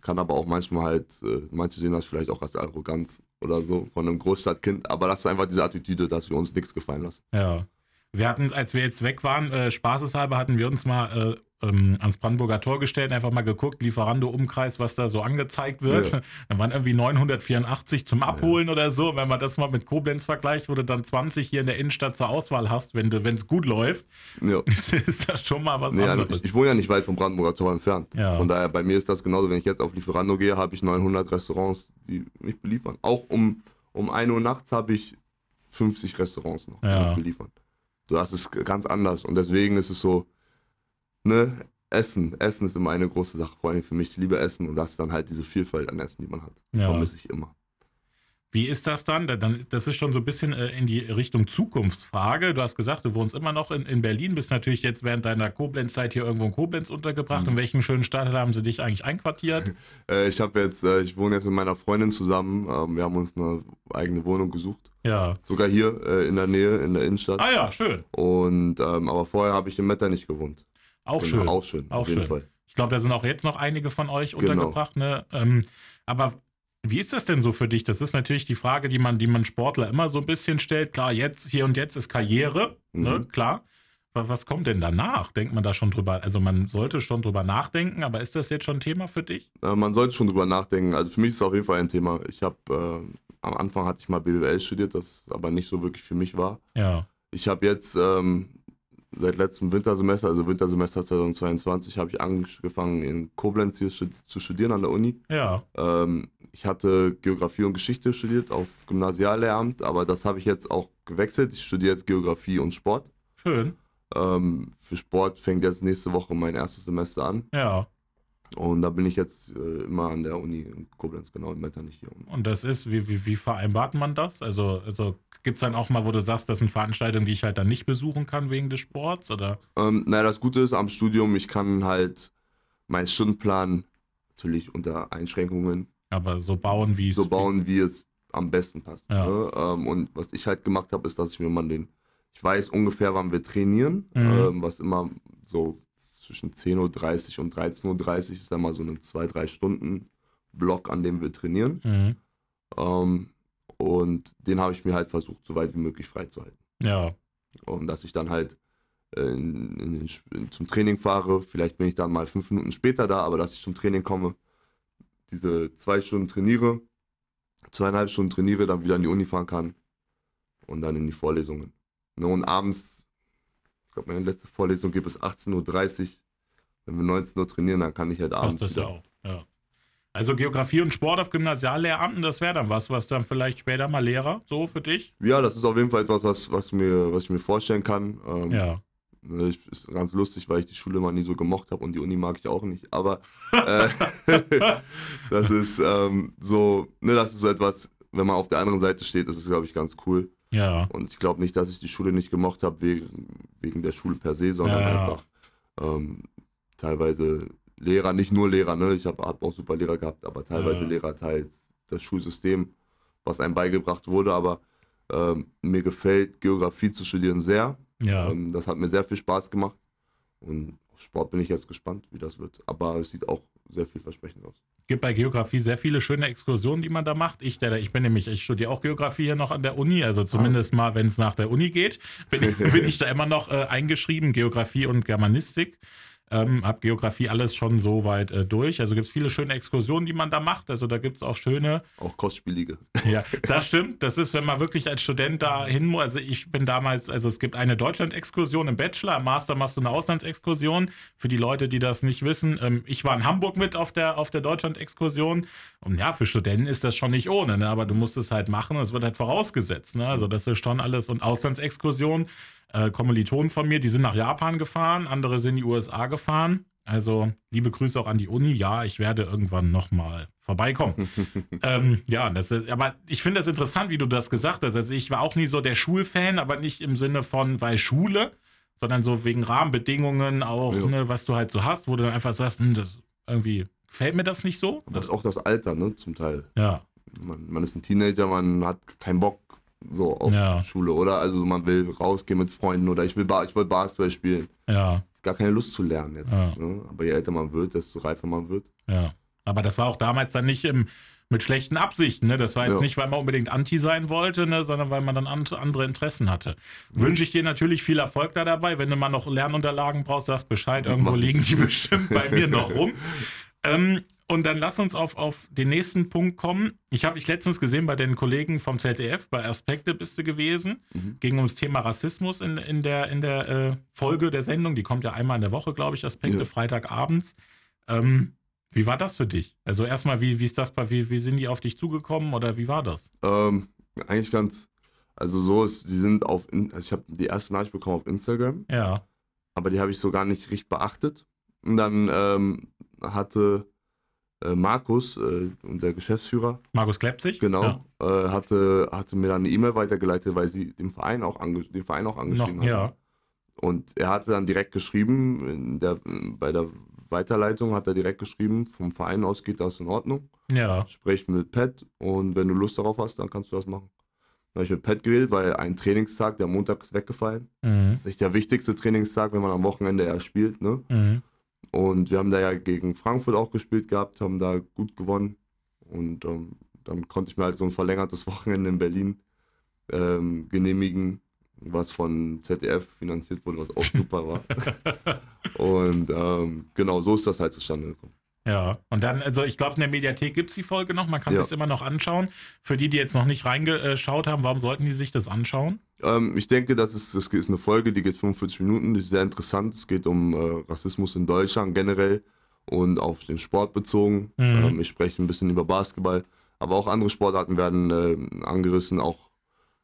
Kann aber auch manchmal halt, äh, manche sehen das vielleicht auch als Arroganz oder so von einem Großstadtkind, aber das ist einfach diese Attitüde, dass wir uns nichts gefallen lassen. ja. Wir hatten, als wir jetzt weg waren, äh, spaßeshalber hatten wir uns mal ähm, ans Brandenburger Tor gestellt, einfach mal geguckt, Lieferando-Umkreis, was da so angezeigt wird. Ja. Dann waren irgendwie 984 zum Abholen ja. oder so. Wenn man das mal mit Koblenz vergleicht, wo du dann 20 hier in der Innenstadt zur Auswahl hast, wenn es gut läuft, ja. ist das schon mal was nee, anderes. Ich, ich, wohne ja nicht weit vom Brandenburger Tor entfernt. Von daher, bei mir ist das genauso, wenn ich jetzt auf Lieferando gehe, habe ich 900 Restaurants, die mich beliefern. Auch um, um 1 Uhr nachts habe ich 50 Restaurants noch, die mich beliefern. Das ist ganz anders und deswegen ist es so, ne, Essen. Essen ist immer eine große Sache, vor allem für mich. Ich liebe Essen und das ist dann halt diese Vielfalt an Essen, die man hat. Ja. Vermisse ich immer. Wie ist das dann? Das ist schon so ein bisschen äh, in die Richtung Zukunftsfrage. Du hast gesagt, du wohnst immer noch in, in Berlin, bist natürlich jetzt während deiner Koblenz-Zeit hier irgendwo in Koblenz untergebracht. Mhm. In welchem schönen Stadtteil haben sie dich eigentlich einquartiert? Äh, ich habe jetzt, äh, ich wohne jetzt mit meiner Freundin zusammen. Ähm, wir haben uns eine eigene Wohnung gesucht. Ja. Sogar hier in der Nähe, in der Innenstadt. Ah ja, schön. Und ähm, aber vorher habe ich in Metternich gewohnt. Auch genau, schön. Auch schön. Auch schön. Ich glaube, da sind auch jetzt noch einige von euch genau. untergebracht. Ne? Ähm, aber wie ist das denn so für dich? Das ist natürlich die Frage, die man, die man Sportler immer so ein bisschen stellt. Klar, jetzt, hier und jetzt ist Karriere, ne? mhm. ne? klar. Was kommt denn danach? Denkt man da schon drüber? Also man sollte schon drüber nachdenken, aber ist das jetzt schon ein Thema für dich? Äh, man sollte schon drüber nachdenken. Also für mich ist es auf jeden Fall ein Thema. Ich habe äh, am Anfang hatte ich mal BWL studiert, das aber nicht so wirklich für mich war. Ja. Ich habe jetzt ähm, seit letztem Wintersemester, also Wintersemester 2022, habe ich angefangen in Koblenz hier zu studieren an der Uni. Ja. Ähm, ich hatte Geografie und Geschichte studiert auf Gymnasiallehramt, aber das habe ich jetzt auch gewechselt. Ich studiere jetzt Geografie und Sport. Schön. Ähm, für Sport fängt jetzt nächste Woche mein erstes Semester an. Ja. Und da bin ich jetzt äh, immer an der Uni in Koblenz, genau, in Metternich hier. Und das ist, wie, wie, wie vereinbart man das? Also, also Gibt es dann auch mal, wo du sagst, das sind Veranstaltungen, die ich halt dann nicht besuchen kann wegen des Sports? Oder? Ähm, naja, das Gute ist am Studium, ich kann halt meinen Stundenplan natürlich unter Einschränkungen. Aber so bauen, wie es. So bauen, wie es am besten passt. Ja. Ne? Ähm, und was ich halt gemacht habe, ist, dass ich mir mal den. Ich weiß ungefähr, wann wir trainieren, mhm. ähm, was immer so zwischen 10.30 Uhr und 13.30 Uhr ist dann mal so ein 2-3 Stunden Block, an dem wir trainieren. Mhm. Ähm, und den habe ich mir halt versucht, so weit wie möglich freizuhalten. Ja. Und dass ich dann halt äh, in, in, in, zum Training fahre. Vielleicht bin ich dann mal fünf Minuten später da, aber dass ich zum Training komme, diese zwei Stunden trainiere, zweieinhalb Stunden trainiere, dann wieder in die Uni fahren kann und dann in die Vorlesungen. Ne, und abends, glaube, meine letzte Vorlesung geht bis 18.30 Uhr. Wenn wir 19 Uhr trainieren, dann kann ich halt abends. Das ist ja auch, ja. Also Geografie und Sport auf Gymnasiallehramten, das wäre dann was, was dann vielleicht später mal Lehrer, so für dich? Ja, das ist auf jeden Fall etwas, was, was, mir, was ich mir vorstellen kann. Ähm, ja. Ne, ich, ist ganz lustig, weil ich die Schule mal nie so gemocht habe und die Uni mag ich auch nicht. Aber äh, das ist ähm, so, ne, das ist so etwas, wenn man auf der anderen Seite steht, ist es, glaube ich, ganz cool. Ja. Und ich glaube nicht, dass ich die Schule nicht gemocht habe wegen, wegen der Schule per se, sondern ja. einfach ähm, teilweise Lehrer, nicht nur Lehrer, ne? ich habe hab auch super Lehrer gehabt, aber teilweise ja. Lehrer teils das Schulsystem, was einem beigebracht wurde. Aber ähm, mir gefällt Geografie zu studieren sehr. Ja. Ähm, das hat mir sehr viel Spaß gemacht. Und auf Sport bin ich jetzt gespannt, wie das wird. Aber es sieht auch sehr vielversprechend aus. Es gibt bei Geografie sehr viele schöne Exkursionen, die man da macht. Ich, der, ich bin nämlich, ich studiere auch Geografie hier noch an der Uni, also zumindest ah. mal, wenn es nach der Uni geht, bin ich, bin ich da immer noch äh, eingeschrieben, Geografie und Germanistik. Ähm, hab Geografie alles schon so weit äh, durch. Also gibt es viele schöne Exkursionen, die man da macht. Also da gibt es auch schöne. Auch kostspielige. Ja, das stimmt. Das ist, wenn man wirklich als Student da hin muss. Also ich bin damals, also es gibt eine Deutschland-Exkursion im Bachelor, im Master machst du eine Auslandsexkursion. Für die Leute, die das nicht wissen, ähm, ich war in Hamburg mit auf der, auf der Deutschland-Exkursion. Und ja, für Studenten ist das schon nicht ohne, ne? aber du musst es halt machen. Es wird halt vorausgesetzt. Ne? Also das ist schon alles. Und Auslandsexkursion äh, Kommilitonen von mir, die sind nach Japan gefahren, andere sind in die USA gefahren. Also liebe Grüße auch an die Uni. Ja, ich werde irgendwann nochmal vorbeikommen. ähm, ja, das ist, aber ich finde das interessant, wie du das gesagt hast. Also ich war auch nie so der Schulfan, aber nicht im Sinne von, weil Schule, sondern so wegen Rahmenbedingungen auch, ja. ne, was du halt so hast, wo du dann einfach sagst, hm, das irgendwie gefällt mir das nicht so. Das ist auch das Alter, ne, zum Teil. Ja. Man, man ist ein Teenager, man hat keinen Bock so auf ja. Schule, oder? Also man will rausgehen mit Freunden oder ich will, ich will Basketball spielen. Ja. Gar keine Lust zu lernen jetzt. Ja. Ne? Aber je älter man wird, desto reifer man wird. Ja. Aber das war auch damals dann nicht im, mit schlechten Absichten. Ne? Das war jetzt Ja. nicht, weil man unbedingt Anti sein wollte, ne? sondern weil man dann an, andere Interessen hatte. Wünsche ich dir natürlich viel Erfolg da dabei. Wenn du mal noch Lernunterlagen brauchst, sagst Bescheid. Irgendwo liegen die bestimmt bei mir noch rum. Ähm, und dann lass uns auf, auf den nächsten Punkt kommen. Ich habe dich letztens gesehen bei den Kollegen vom ZDF, bei Aspekte bist du gewesen. Mhm. Ging ums Thema Rassismus in, in der, in der äh, Folge der Sendung. Die kommt ja einmal in der Woche, glaube ich, Aspekte, Ja. Freitagabends. Ähm, wie war das für dich? Also erstmal, wie, wie ist das bei, wie, wie sind die auf dich zugekommen oder wie war das? Ähm, eigentlich ganz, also so ist, sie sind auf, also ich habe die erste Nachricht bekommen auf Instagram, Ja. aber die habe ich so gar nicht richtig beachtet. Und dann ähm, hatte Markus, äh, unser Geschäftsführer, Markus Klepzig? genau, Ja. äh, hatte, hatte mir dann eine E-Mail weitergeleitet, weil sie dem Verein auch, den Verein auch angeschrieben haben. ja. Und er hatte dann direkt geschrieben, der, bei der Weiterleitung hat er direkt geschrieben, vom Verein aus geht das in Ordnung. Ja. Sprech mit Pat und wenn du Lust darauf hast, dann kannst du das machen. Dann habe ich mit Pat geredet, weil ein Trainingstag, der Montag ist weggefallen. Mhm. Das ist nicht der wichtigste Trainingstag, wenn man am Wochenende erst spielt. Ne? Mhm. Und wir haben da ja gegen Frankfurt auch gespielt gehabt, haben da gut gewonnen. Und ähm, dann konnte ich mir halt so ein verlängertes Wochenende in Berlin ähm, genehmigen, was von ZDF finanziert wurde, was auch super war. Und ähm, genau, so ist das halt zustande gekommen. Ja, und dann, also ich glaube, in der Mediathek gibt es die Folge noch, man kann Ja. das immer noch anschauen. Für die, die jetzt noch nicht reingeschaut haben, warum sollten die sich das anschauen? Ähm, ich denke, das ist, das ist eine Folge, die geht 45 Minuten, die ist sehr interessant. Es geht um äh, Rassismus in Deutschland generell und auf den Sport bezogen. Mhm. Ähm, ich spreche ein bisschen über Basketball, aber auch andere Sportarten werden äh, angerissen, auch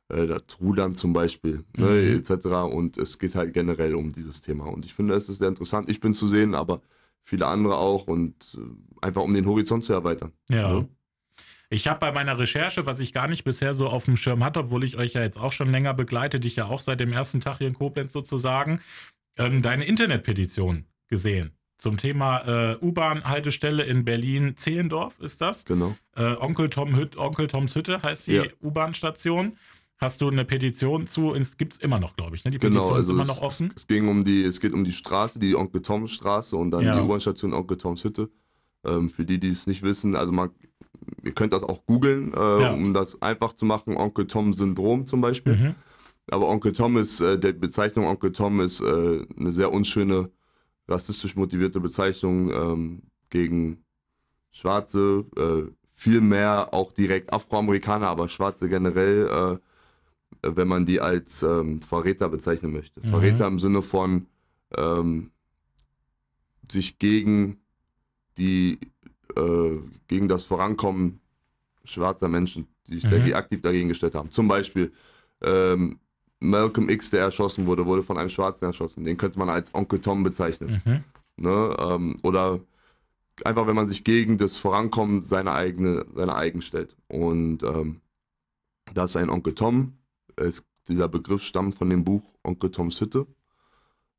äh, das Rudern zum Beispiel, ne, Mhm. etc. Und es geht halt generell um dieses Thema. Und ich finde, es ist sehr interessant. Ich bin zu sehen, aber viele andere auch und äh, einfach um den Horizont zu erweitern. Ja. Ne? Ich habe bei meiner Recherche, was ich gar nicht bisher so auf dem Schirm hatte, obwohl ich euch ja jetzt auch schon länger begleite, dich ja auch seit dem ersten Tag hier in Koblenz sozusagen, ähm, deine Internetpetition gesehen. Zum Thema äh, U-Bahn-Haltestelle in Berlin-Zehlendorf ist das. Genau. Äh, Onkel, Tom Hüt, Onkel Toms Hütte heißt die Ja. U-Bahn-Station. Hast du eine Petition zu, gibt es immer noch, glaube ich, ne? Die Genau, Petition also ist immer es, noch offen. es ging um die, es geht um die Straße, die Onkel Toms Straße und dann Ja. die U-Bahn-Station Onkel Toms Hütte. Ähm, für die, die es nicht wissen, also man, ihr könnt das auch googeln, äh, Ja. um das einfach zu machen, Onkel Tom Syndrom zum Beispiel. Mhm. Aber Onkel Tom ist, äh, der Bezeichnung Onkel Tom ist äh, eine sehr unschöne, rassistisch motivierte Bezeichnung ähm, gegen Schwarze, äh, viel mehr auch direkt Afroamerikaner, aber Schwarze generell, äh, wenn man die als ähm, Verräter bezeichnen möchte. Mhm. Verräter im Sinne von ähm, sich gegen die, äh, gegen das Vorankommen schwarzer Menschen, die sich Mhm. dagegen, aktiv dagegen gestellt haben. Zum Beispiel ähm, Malcolm X, der erschossen wurde, wurde von einem Schwarzen erschossen. Den könnte man als Onkel Tom bezeichnen. Mhm. Ne? Ähm, oder einfach, wenn man sich gegen das Vorankommen seiner eigene, seiner eigen stellt. Und ähm, das ist ein Onkel Tom. Es, dieser Begriff stammt von dem Buch Onkel Toms Hütte.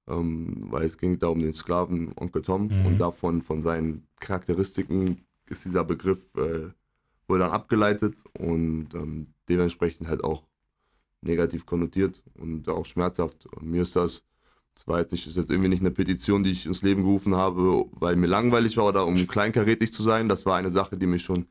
Ähm, weil es ging da um den Sklaven Onkel Tom Mhm. und davon von seinen Charakteristiken ist dieser Begriff äh, wurde dann abgeleitet und ähm, dementsprechend halt auch negativ konnotiert und auch schmerzhaft. Und mir ist das, das war jetzt nicht, ist jetzt irgendwie nicht eine Petition, die ich ins Leben gerufen habe, weil mir langweilig war oder um kleinkarätig zu sein. Das war eine Sache, die mich schon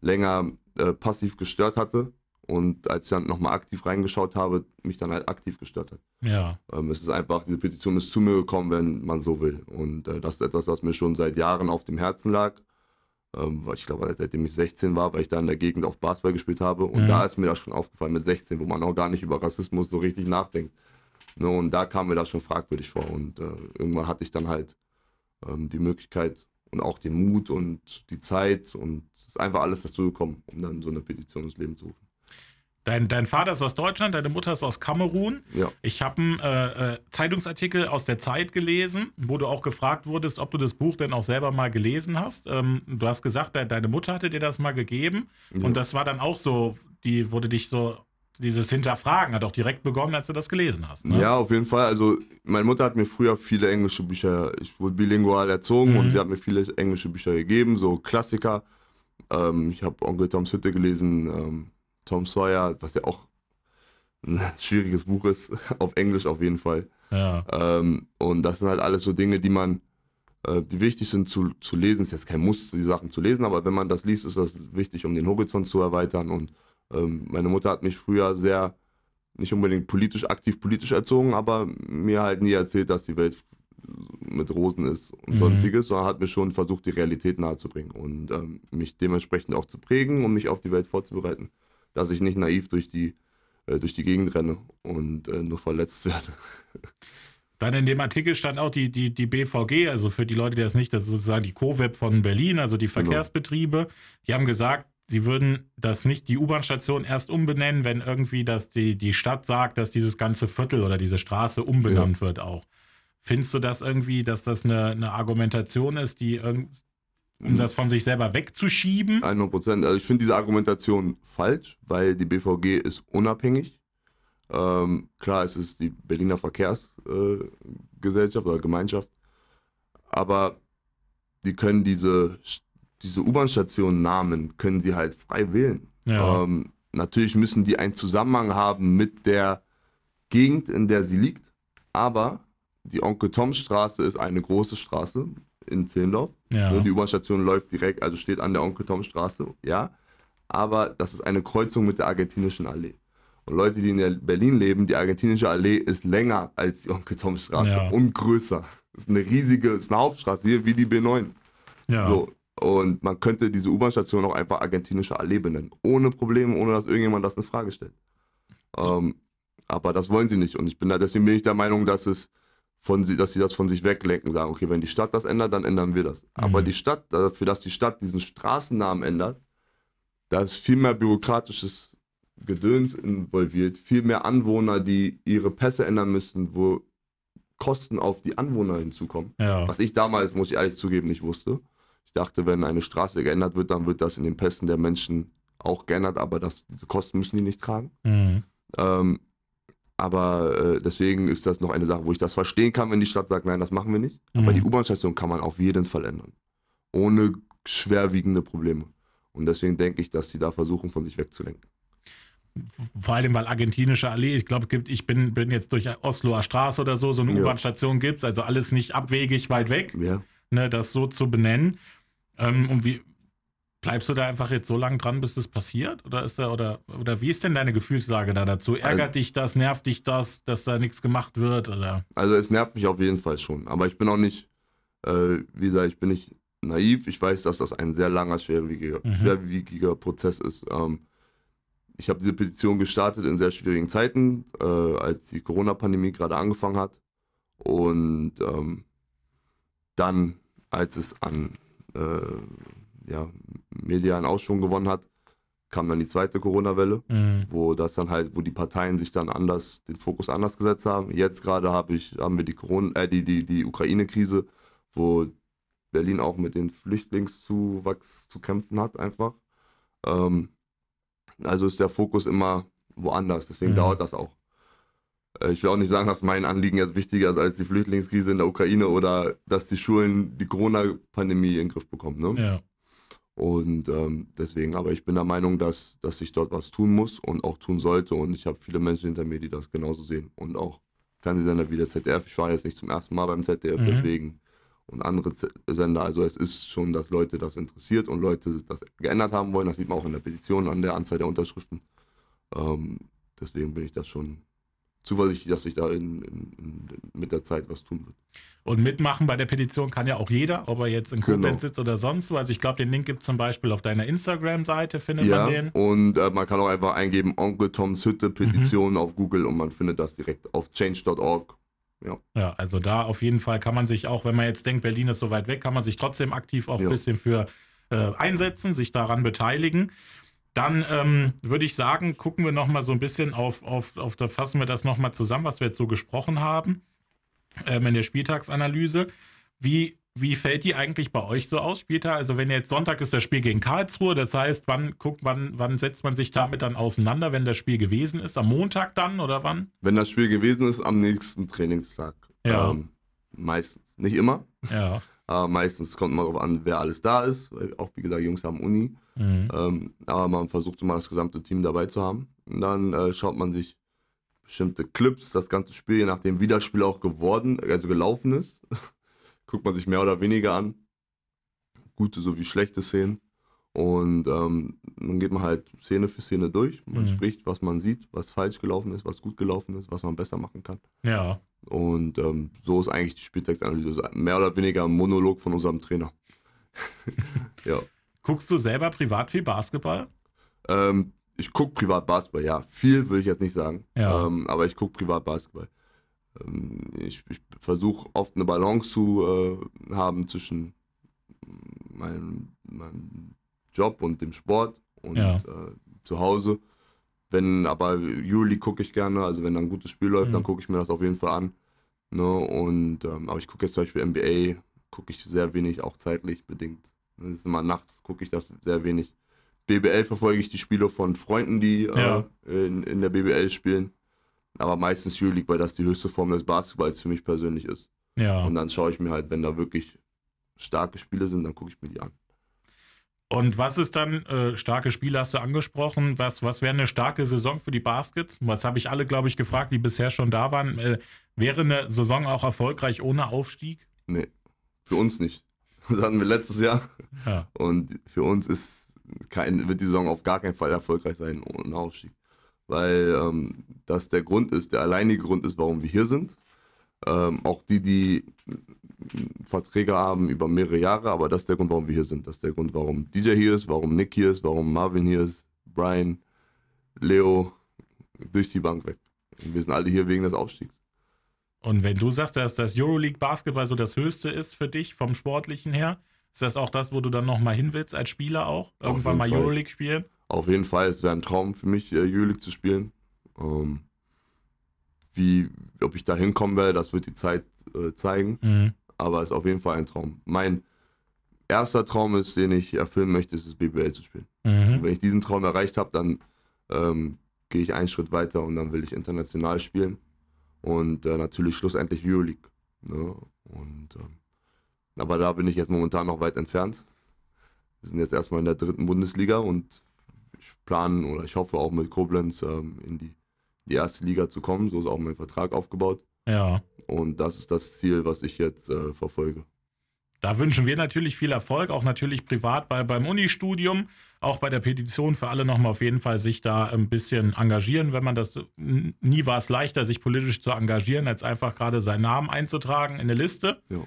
länger äh, passiv gestört hatte. Und als ich dann nochmal aktiv reingeschaut habe, mich dann halt aktiv gestört hat. Ja. Ähm, es ist einfach, diese Petition ist zu mir gekommen, wenn man so will. Und äh, das ist etwas, was mir schon seit Jahren auf dem Herzen lag. Ähm, weil ich glaube, seitdem ich 16 war, weil ich da in der Gegend auf Basketball gespielt habe. Und Mhm. da ist mir das schon aufgefallen mit 16, wo man auch gar nicht über Rassismus so richtig nachdenkt. Ne, und da kam mir das schon fragwürdig vor. Und äh, irgendwann hatte ich dann halt ähm, die Möglichkeit und auch den Mut und die Zeit und es ist einfach alles dazu gekommen, um dann so eine Petition ins Leben zu rufen. Dein, dein Vater ist aus Deutschland, deine Mutter ist aus Kamerun. Ja. Ich habe einen äh, äh, Zeitungsartikel aus der Zeit gelesen, wo du auch gefragt wurdest, ob du das Buch denn auch selber mal gelesen hast. Ähm, du hast gesagt, de deine Mutter hatte dir das mal gegeben. Ja. Und das war dann auch so, die wurde dich so, dieses Hinterfragen hat auch direkt begonnen, als du das gelesen hast. Ne? Ja, auf jeden Fall. Also, meine Mutter hat mir früher viele englische Bücher, ich wurde bilingual erzogen Mhm. und sie hat mir viele englische Bücher gegeben, so Klassiker. Ähm, ich habe Onkel Toms Hütte gelesen, ähm, Tom Sawyer, was ja auch ein schwieriges Buch ist, auf Englisch auf jeden Fall. Ja. Ähm, und das sind halt alles so Dinge, die man äh, die wichtig sind zu, zu lesen. Ist jetzt kein Muss, die Sachen zu lesen, aber wenn man das liest, ist das wichtig, um den Horizont zu erweitern. Und ähm, meine Mutter hat mich früher sehr, nicht unbedingt politisch, aktiv politisch erzogen, aber mir halt nie erzählt, dass die Welt mit Rosen ist und mhm. sonstiges, sondern hat mir schon versucht, die Realität nahezubringen und ähm, mich dementsprechend auch zu prägen, um mich auf die Welt vorzubereiten. Dass ich nicht naiv durch die, äh, durch die Gegend renne und äh, nur verletzt werde. Dann in dem Artikel stand auch die, die, die BVG, also für die Leute, die das nicht, das ist sozusagen die CoWeb von Berlin, also die genau. Verkehrsbetriebe. Genau. Die haben gesagt, sie würden das nicht die U-Bahn-Station erst umbenennen, wenn irgendwie das die, die Stadt sagt, dass dieses ganze Viertel oder diese Straße umbenannt ja. wird auch. Findest du das irgendwie, dass das eine, eine Argumentation ist, die um das von sich selber wegzuschieben? 100 Prozent. Also ich finde diese Argumentation falsch, weil die BVG ist unabhängig. Ähm, klar, es ist die Berliner Verkehrsgesellschaft äh, oder Gemeinschaft, aber die können diese, diese U-Bahn-Station Namen, können sie halt frei wählen. Ja. Ähm, natürlich müssen die einen Zusammenhang haben mit der Gegend, in der sie liegt, aber die Onkel Tom Straße ist eine große Straße in Zehlendorf. Ja. Die U-Bahn-Station läuft direkt, also steht an der Onkel Tom Straße, ja. Aber das ist eine Kreuzung mit der argentinischen Allee. Und Leute, die in Berlin leben, die argentinische Allee ist länger als die Onkel Tom Straße ja. und größer. Das ist eine riesige, ist eine Hauptstraße, hier wie die B9. Ja. So. Und man könnte diese U-Bahn-Station auch einfach argentinische Allee benennen. Ohne Probleme, ohne dass irgendjemand das in Frage stellt. So. Ähm, aber das wollen sie nicht. Und ich bin da, deswegen bin ich der Meinung, dass es von sie, dass sie das von sich weglenken, sagen, okay, wenn die Stadt das ändert, dann ändern wir das. Mhm. Aber die Stadt, dafür, dass die Stadt diesen Straßennamen ändert, da ist viel mehr bürokratisches Gedöns involviert, viel mehr Anwohner, die ihre Pässe ändern müssen, wo Kosten auf die Anwohner hinzukommen. Ja. Was ich damals, muss ich ehrlich zugeben, nicht wusste. Ich dachte, wenn eine Straße geändert wird, dann wird das in den Pässen der Menschen auch geändert, aber das, diese Kosten müssen die nicht tragen. Mhm. Ähm, aber äh, deswegen ist das noch eine Sache, wo ich das verstehen kann, wenn die Stadt sagt, nein, das machen wir nicht. Mhm. Aber die U-Bahn-Station kann man auf jeden Fall ändern. Ohne schwerwiegende Probleme. Und deswegen denke ich, dass sie da versuchen, von sich wegzulenken. Vor allem, weil argentinische Allee, ich glaube, ich bin, bin jetzt durch Osloer Straße oder so, so eine ja. U-Bahn-Station gibt es, also alles nicht abwegig weit weg, ja. ne, das so zu benennen. Ähm, und wie, Bleibst du da einfach jetzt so lange dran, bis es passiert? Oder ist da, oder, oder wie ist denn deine Gefühlslage da dazu? Ärgert also, dich das, nervt dich das, dass da nichts gemacht wird? Oder? Also es nervt mich auf jeden Fall schon. Aber ich bin auch nicht, äh, wie gesagt, ich bin nicht naiv. Ich weiß, dass das ein sehr langer, schwerwiegiger, mhm. schwerwiegiger Prozess ist. Ähm, ich habe diese Petition gestartet in sehr schwierigen Zeiten, äh, als die Corona-Pandemie gerade angefangen hat. Und ähm, dann, als es an äh, ja, medialen Ausschwung gewonnen hat, kam dann die zweite Corona-Welle, mhm. wo das dann halt, wo die Parteien sich dann anders, den Fokus anders gesetzt haben. Jetzt gerade hab ich, haben wir die Corona, äh, die, die, die Ukraine-Krise, wo Berlin auch mit dem Flüchtlingszuwachs zu kämpfen hat, einfach. Ähm, also ist der Fokus immer woanders, deswegen mhm. dauert das auch. Äh, ich will auch nicht sagen, dass mein Anliegen jetzt wichtiger ist als die Flüchtlingskrise in der Ukraine oder dass die Schulen die Corona-Pandemie in den Griff bekommen. Ne? Ja. Und ähm, deswegen, aber ich bin der Meinung, dass, dass sich dort was tun muss und auch tun sollte. Und ich habe viele Menschen hinter mir, die das genauso sehen. Und auch Fernsehsender wie der ZDF. Ich war jetzt nicht zum ersten Mal beim ZDF, mhm. deswegen. Und andere Z Sender. Also es ist schon, dass Leute das interessiert und Leute das geändert haben wollen. Das sieht man auch in der Petition, an der Anzahl der Unterschriften. Ähm, deswegen bin ich das schon zuversichtlich, dass sich da in, in, in, mit der Zeit was tun wird. Und mitmachen bei der Petition kann ja auch jeder, ob er jetzt in Koblenz genau. sitzt oder sonst wo. Also ich glaube, den Link gibt es zum Beispiel auf deiner Instagram-Seite, findet ja, man den. Und äh, man kann auch einfach eingeben Onkel Toms Hütte Petition mhm. auf Google und man findet das direkt auf change.org. Ja. ja, also da auf jeden Fall kann man sich auch, wenn man jetzt denkt, Berlin ist so weit weg, kann man sich trotzdem aktiv auch ja. ein bisschen für äh, einsetzen, sich daran beteiligen. Dann ähm, würde ich sagen, gucken wir nochmal so ein bisschen auf, auf, auf, da fassen wir das nochmal zusammen, was wir jetzt so gesprochen haben ähm, in der Spieltagsanalyse. Wie, wie fällt die eigentlich bei euch so aus, Spieltag? Also wenn jetzt Sonntag ist das Spiel gegen Karlsruhe, das heißt, wann guckt wann, wann setzt man sich damit dann auseinander, wenn das Spiel gewesen ist? Am Montag dann oder wann? Wenn das Spiel gewesen ist, am nächsten Trainingstag. Ja. Ähm, meistens. Nicht immer. Ja. Aber meistens kommt man darauf an, wer alles da ist. Auch wie gesagt, Jungs haben Uni. Mhm. Ähm, aber man versucht immer das gesamte Team dabei zu haben. Und dann äh, schaut man sich bestimmte Clips, das ganze Spiel, je nachdem wie das Spiel auch geworden, also gelaufen ist, guckt man sich mehr oder weniger an. Gute sowie schlechte Szenen. Und ähm, dann geht man halt Szene für Szene durch. Man Mhm. spricht, was man sieht, was falsch gelaufen ist, was gut gelaufen ist, was man besser machen kann. Ja. Und ähm, so ist eigentlich die Spieltextanalyse. Mehr oder weniger ein Monolog von unserem Trainer. ja. Guckst du selber privat viel Basketball? Ähm, ich gucke privat Basketball, ja. Viel will ich jetzt nicht sagen. Ja. Ähm, aber ich gucke privat Basketball. Ähm, ich ich versuche oft eine Balance zu äh, haben zwischen meinem, meinem Job und dem Sport und Ja. äh, zu Hause. Wenn aber Juli gucke ich gerne, also wenn da ein gutes Spiel läuft, Mhm. dann gucke ich mir das auf jeden Fall an. Ne? Und ähm, aber ich gucke jetzt zum Beispiel NBA, gucke ich sehr wenig, auch zeitlich bedingt. Das ist immer nachts, gucke ich das sehr wenig. BBL verfolge ich die Spiele von Freunden, die Ja. äh, in, in der BBL spielen. Aber meistens Euroleague, weil das die höchste Form des Basketballs für mich persönlich ist. Ja. Und dann schaue ich mir halt, wenn da wirklich starke Spiele sind, dann gucke ich mir die an. Und was ist dann, äh, starke Spiele hast du angesprochen, was, was wäre eine starke Saison für die Baskets? Was habe ich alle, glaube ich, gefragt, die bisher schon da waren. Äh, wäre eine Saison auch erfolgreich ohne Aufstieg? Nee, für uns nicht. Das hatten wir letztes Jahr. Ja. Und für uns ist kein, wird die Saison auf gar keinen Fall erfolgreich sein ohne Aufstieg. Weil ähm, das der Grund ist, der alleinige Grund ist, warum wir hier sind. Ähm, auch die, die Verträge haben über mehrere Jahre, aber das ist der Grund, warum wir hier sind. Das ist der Grund, warum DJ hier ist, warum Nick hier ist, warum Marvin hier ist, Brian, Leo, durch die Bank weg. Und wir sind alle hier wegen des Aufstiegs. Und wenn du sagst, dass das Euroleague Basketball so das Höchste ist für dich vom Sportlichen her, ist das auch das, wo du dann nochmal hin willst als Spieler auch? Irgendwann mal Fall. Euroleague spielen? Auf jeden Fall, es wäre ein Traum für mich, äh, Euroleague zu spielen. Ähm, wie, ob ich da hinkommen werde, das wird die Zeit äh, zeigen. Mhm. Aber es ist auf jeden Fall ein Traum. Mein erster Traum ist, den ich erfüllen möchte, ist es BBL zu spielen. Mhm. wenn ich diesen Traum erreicht habe, dann ähm, gehe ich einen Schritt weiter und dann will ich international spielen. Und äh, natürlich schlussendlich Euroleague. Ne? Und, ähm, aber da bin ich jetzt momentan noch weit entfernt. Wir sind jetzt erstmal in der dritten Bundesliga und ich plane oder ich hoffe auch mit Koblenz ähm, in die, die erste Liga zu kommen. So ist auch mein Vertrag aufgebaut. Ja. Und das ist das Ziel, was ich jetzt äh, verfolge. Da wünschen wir natürlich viel Erfolg, auch natürlich privat bei, beim Unistudium, auch bei der Petition für alle nochmal auf jeden Fall sich da ein bisschen engagieren, wenn man das, nie war es leichter, sich politisch zu engagieren, als einfach gerade seinen Namen einzutragen in eine Liste. Ja.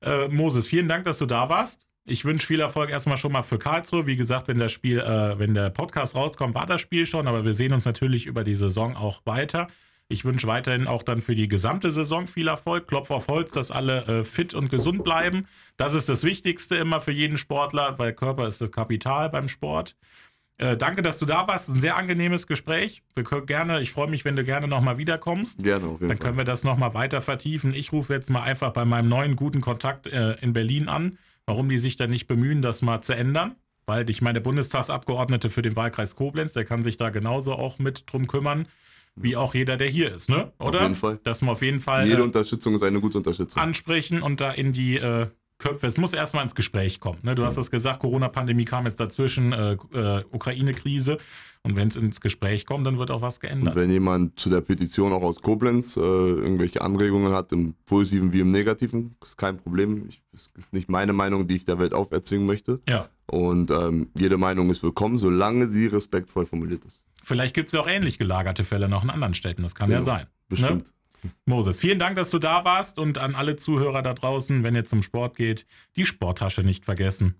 Äh, Moses, vielen Dank, dass du da warst. Ich wünsche viel Erfolg erstmal schon mal für Karlsruhe. Wie gesagt, wenn das Spiel, äh, wenn der Podcast rauskommt, war das Spiel schon, aber wir sehen uns natürlich über die Saison auch weiter. Ich wünsche weiterhin auch dann für die gesamte Saison viel Erfolg. Klopf auf Holz, dass alle äh, fit und gesund bleiben. Das ist das Wichtigste immer für jeden Sportler, weil Körper ist das Kapital beim Sport. Äh, danke, dass du da warst. Ein sehr angenehmes Gespräch. Wir können gerne, ich freue mich, wenn du gerne nochmal wiederkommst. Gerne, auf jeden Dann können wir das nochmal weiter vertiefen. Ich rufe jetzt mal einfach bei meinem neuen guten Kontakt äh, in Berlin an, warum die sich da nicht bemühen, das mal zu ändern. Weil ich meine, Bundestagsabgeordnete für den Wahlkreis Koblenz, der kann sich da genauso auch mit drum kümmern, wie auch jeder, der hier ist, ne? Auf Oder? jeden Fall. Dass wir auf jeden Fall Jede äh, Unterstützung ist eine gute Unterstützung. ansprechen und da in die äh, Köpfe. Es muss erstmal ins Gespräch kommen. Ne? Du hast das gesagt, Corona-Pandemie kam jetzt dazwischen, äh, äh, Ukraine-Krise. Und wenn es ins Gespräch kommt, dann wird auch was Und geändert. wenn jemand zu der Petition auch aus Koblenz äh, irgendwelche Anregungen hat, im Positiven wie im Negativen, ist kein Problem. Ich, das ist nicht meine Meinung, die ich der Welt auferzwingen möchte. Ja. Und ähm, jede Meinung ist willkommen, solange sie respektvoll formuliert ist. Vielleicht gibt es ja auch ähnlich gelagerte Fälle noch in anderen Städten. Das kann ja Genau. sein. Bestimmt. Ne? Moses, vielen Dank, dass du da warst und an alle Zuhörer da draußen, wenn ihr zum Sport geht, die Sporttasche nicht vergessen.